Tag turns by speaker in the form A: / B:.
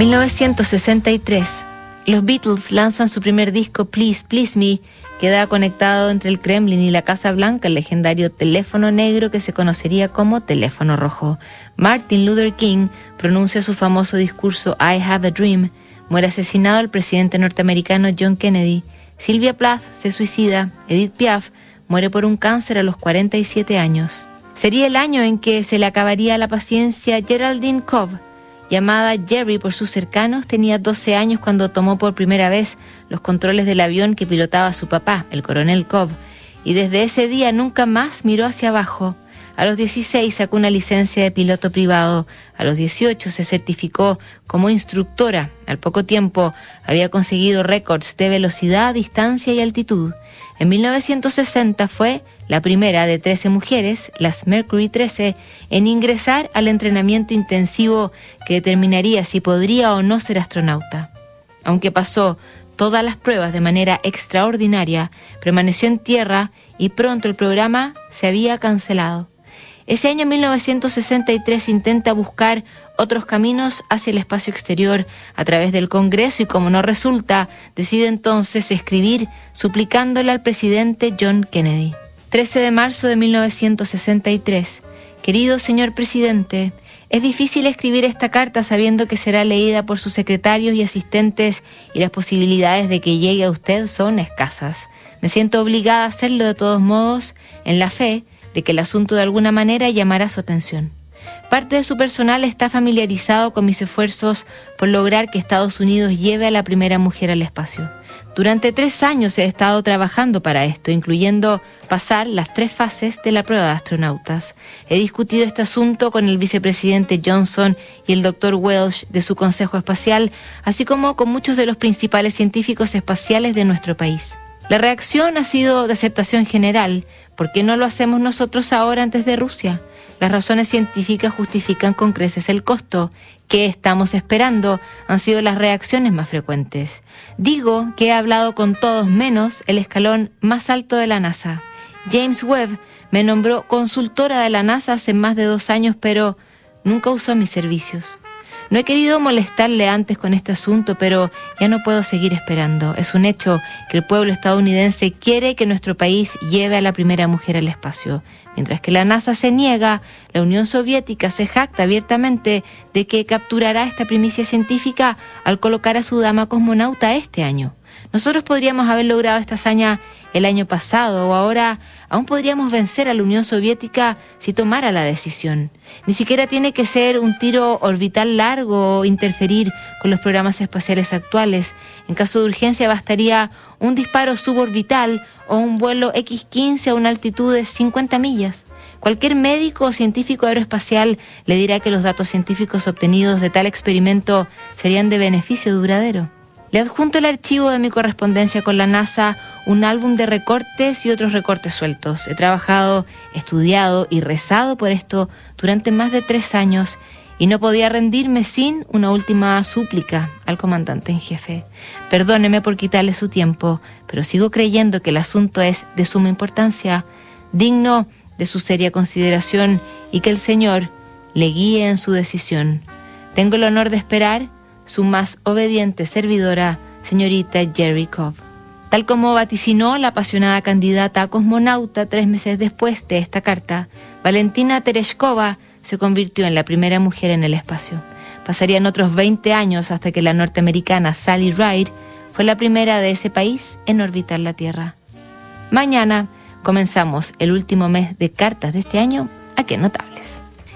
A: 1963. Los Beatles lanzan su primer disco Please, Please Me, queda conectado entre el Kremlin y la Casa Blanca el legendario teléfono negro que se conocería como teléfono rojo. Martin Luther King pronuncia su famoso discurso I Have a Dream. Muere asesinado el presidente norteamericano John Kennedy. Sylvia Plath se suicida. Edith Piaf muere por un cáncer a los 47 años. Sería el año en que se le acabaría la paciencia Geraldine Cobb, llamada Jerry por sus cercanos, tenía 12 años cuando tomó por primera vez los controles del avión que pilotaba su papá, el coronel Cobb, y desde ese día nunca más miró hacia abajo. A los 16 sacó una licencia de piloto privado, a los 18 se certificó como instructora, al poco tiempo había conseguido récords de velocidad, distancia y altitud. En 1960 fue la primera de 13 mujeres, las Mercury 13, en ingresar al entrenamiento intensivo que determinaría si podría o no ser astronauta. Aunque pasó todas las pruebas de manera extraordinaria, permaneció en tierra y pronto el programa se había cancelado. Ese año 1963 intenta buscar otros caminos hacia el espacio exterior a través del Congreso y como no resulta, decide entonces escribir suplicándole al presidente John Kennedy. 13 de marzo de 1963. Querido señor presidente, es difícil escribir esta carta sabiendo que será leída por sus secretarios y asistentes y las posibilidades de que llegue a usted son escasas. Me siento obligada a hacerlo de todos modos en la fe de que el asunto de alguna manera llamará su atención. Parte de su personal está familiarizado con mis esfuerzos por lograr que Estados Unidos lleve a la primera mujer al espacio. Durante tres años he estado trabajando para esto, incluyendo pasar las tres fases de la prueba de astronautas. He discutido este asunto con el vicepresidente Johnson y el doctor Welsh de su Consejo Espacial, así como con muchos de los principales científicos espaciales de nuestro país. La reacción ha sido de aceptación general. ¿Por qué no lo hacemos nosotros ahora antes de Rusia? Las razones científicas justifican con creces el costo. ¿Qué estamos esperando? Han sido las reacciones más frecuentes. Digo que he hablado con todos menos el escalón más alto de la NASA. James Webb me nombró consultora de la NASA hace más de dos años, pero nunca usó mis servicios. No he querido molestarle antes con este asunto, pero ya no puedo seguir esperando. Es un hecho que el pueblo estadounidense quiere que nuestro país lleve a la primera mujer al espacio. Mientras que la NASA se niega, la Unión Soviética se jacta abiertamente de que capturará esta primicia científica al colocar a su dama cosmonauta este año. Nosotros podríamos haber logrado esta hazaña el año pasado o ahora aún podríamos vencer a la Unión Soviética si tomara la decisión. Ni siquiera tiene que ser un tiro orbital largo o interferir con los programas espaciales actuales. En caso de urgencia bastaría un disparo suborbital o un vuelo X-15 a una altitud de 50 millas. Cualquier médico o científico aeroespacial le dirá que los datos científicos obtenidos de tal experimento serían de beneficio duradero. Le adjunto el archivo de mi correspondencia con la NASA, un álbum de recortes y otros recortes sueltos. He trabajado, estudiado y rezado por esto durante más de tres años y no podía rendirme sin una última súplica al comandante en jefe. Perdóneme por quitarle su tiempo, pero sigo creyendo que el asunto es de suma importancia, digno de su seria consideración y que el Señor le guíe en su decisión. Tengo el honor de esperar su más obediente servidora, señorita Jerry Cobb. Tal como vaticinó la apasionada candidata a cosmonauta tres meses después de esta carta, Valentina Tereshkova se convirtió en la primera mujer en el espacio. Pasarían otros 20 años hasta que la norteamericana Sally Ride fue la primera de ese país en orbitar la Tierra. Mañana comenzamos el último mes de cartas de este año. ¿A qué notables?